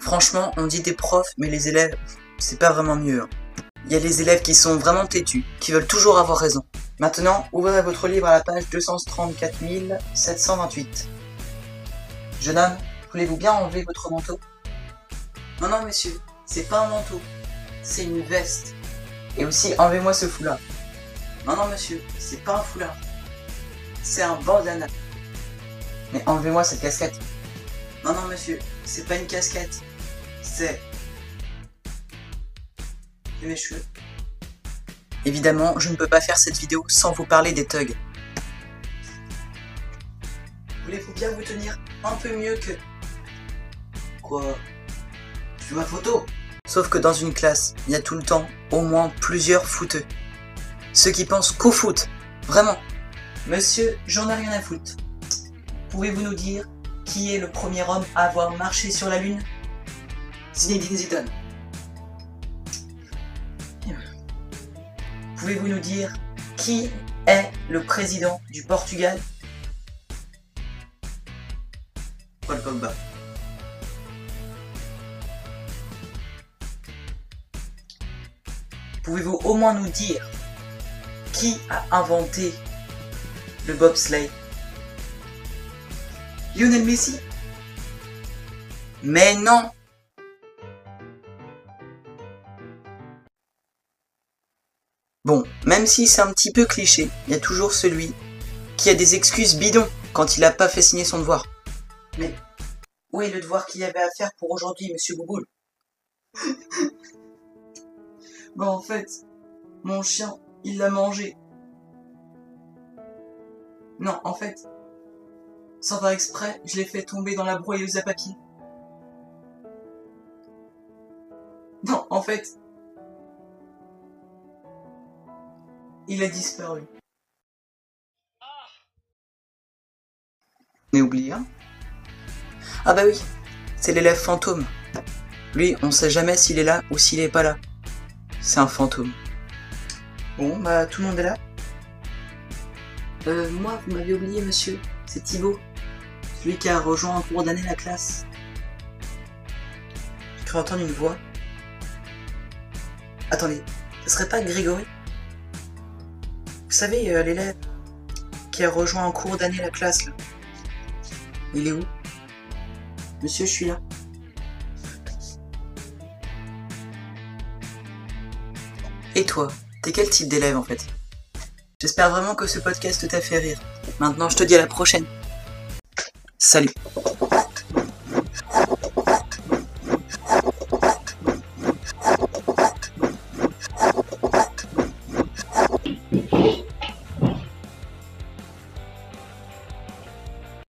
Franchement, on dit des profs, mais les élèves, c'est pas vraiment mieux. hein. Il y a les élèves qui sont vraiment têtus, qui veulent toujours avoir raison. Maintenant, ouvrez votre livre à la page 234 728. Jeune homme, voulez-vous bien enlever votre manteau? Non, non, monsieur, c'est pas un manteau, c'est une veste. Et aussi, enlevez-moi ce foulard. Non, non, monsieur, c'est pas un foulard, c'est un bandana. Mais enlevez-moi cette casquette. Non, non, monsieur, c'est pas une casquette, c'est mes cheveux. Évidemment, je ne peux pas faire cette vidéo sans vous parler des thugs. Voulez-vous bien vous tenir un peu mieux que... Quoi? Tu ma photo? Sauf que dans une classe, il y a tout le temps au moins plusieurs footeux. Ceux qui pensent qu'au foot. Vraiment. Monsieur, j'en ai rien à foutre. Pouvez-vous nous dire qui est le premier homme à avoir marché sur la Lune Zinedine Zidane. Pouvez-vous nous dire qui est le président du Portugal? Paul Pogba. Pouvez-vous au moins nous dire qui a inventé le bobsleigh? Lionel Messi Mais non Bon, même si c'est un petit peu cliché, il y a toujours celui qui a des excuses bidons quand il n'a pas fait signer son devoir. Mais où est le devoir qu'il y avait à faire pour aujourd'hui, monsieur Bouboule? Bon, en fait, mon chien, il l'a mangé. Non, en fait, sans faire exprès, je l'ai fait tomber dans la broyeuse à papier. Non, en fait, il a disparu. Mais oublié un Ah bah oui, c'est l'élève fantôme. Lui, on sait jamais s'il est là ou s'il est pas là. C'est un fantôme. Bon, bah tout le monde est là? Euh, moi, vous m'avez oublié, monsieur. C'est Thibaut. Celui qui a rejoint en cours d'année la classe. J'ai cru entendre une voix. Attendez, ce serait pas Grégory? Vous savez, euh, l'élève qui a rejoint en cours d'année la classe, là. Il est où? Monsieur, je suis là. Et toi, t'es quel type d'élève en fait? J'espère vraiment que ce podcast t'a fait rire. Maintenant, je te dis à la prochaine. Salut